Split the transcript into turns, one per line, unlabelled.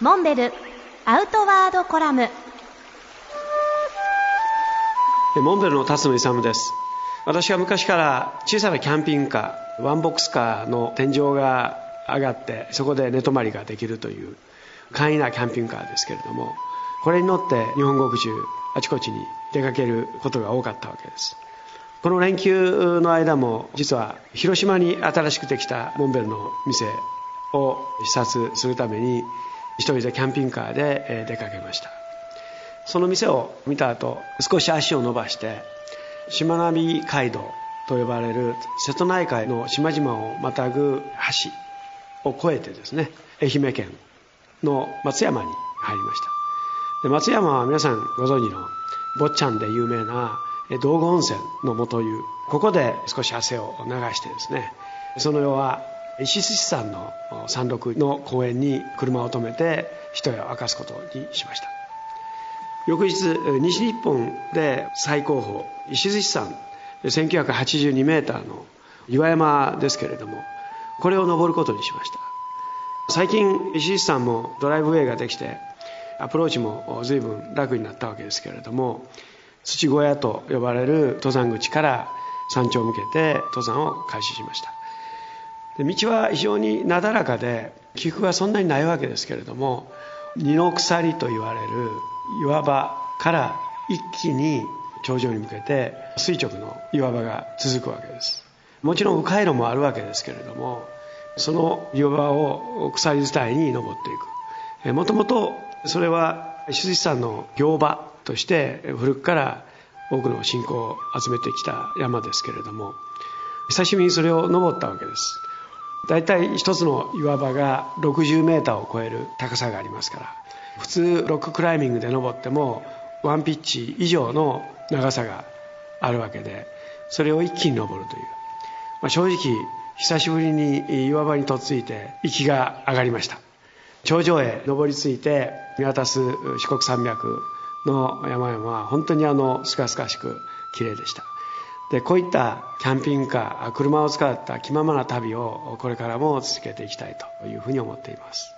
モンベルアウトワードコラム。
モンベルの辰野勇です。私は昔から小さなキャンピングカーワンボックスカーの天井が上がってそこで寝泊まりができるという簡易なキャンピングカーですけれどもこれに乗って日本国中あちこちに出かけることが多かったわけです。この連休の間も実は広島に新しくできたモンベルの店を視察するために一人でキャンピングカーで出かけました。その店を見た後少し足を伸ばしてしまなみ海道と呼ばれる瀬戸内海の島々をまたぐ橋を越えてですね愛媛県の松山に入りました。で松山は皆さんご存知の坊ちゃんで有名な道後温泉の元湯。ここで少し汗を流してですねその夜は石寿山の山麓の公園に車を止めて一夜を明かすことにしました。翌日西日本で最高峰石寿山1982メーターの岩山ですけれどもこれを登ることにしました。最近石寿山もドライブウェイができてアプローチも随分楽になったわけですけれども土小屋と呼ばれる登山口から山頂を向けて登山を開始しました。で道は非常になだらかで起伏はそんなにないわけですけれども二の鎖と言われる岩場から一気に頂上に向けて垂直の岩場が続くわけです。もちろん迂回路もあるわけですけれどもその岩場を鎖伝いに登っていく。もともとそれは石鎚山の行場として古くから多くの信仰を集めてきた山ですけれども久しぶりにそれを登ったわけです。大体一つの岩場が60メーターを超える高さがありますから普通ロッククライミングで登ってもワンピッチ以上の長さがあるわけでそれを一気に登るという、まあ、正直久しぶりに岩場にとっついて息が上がりました。頂上へ登りついて見渡す四国山脈の山々は本当にあのすがすがしく綺麗でした。でこういったキャンピングカー車を使った気ままな旅をこれからも続けていきたいというふうに思っています。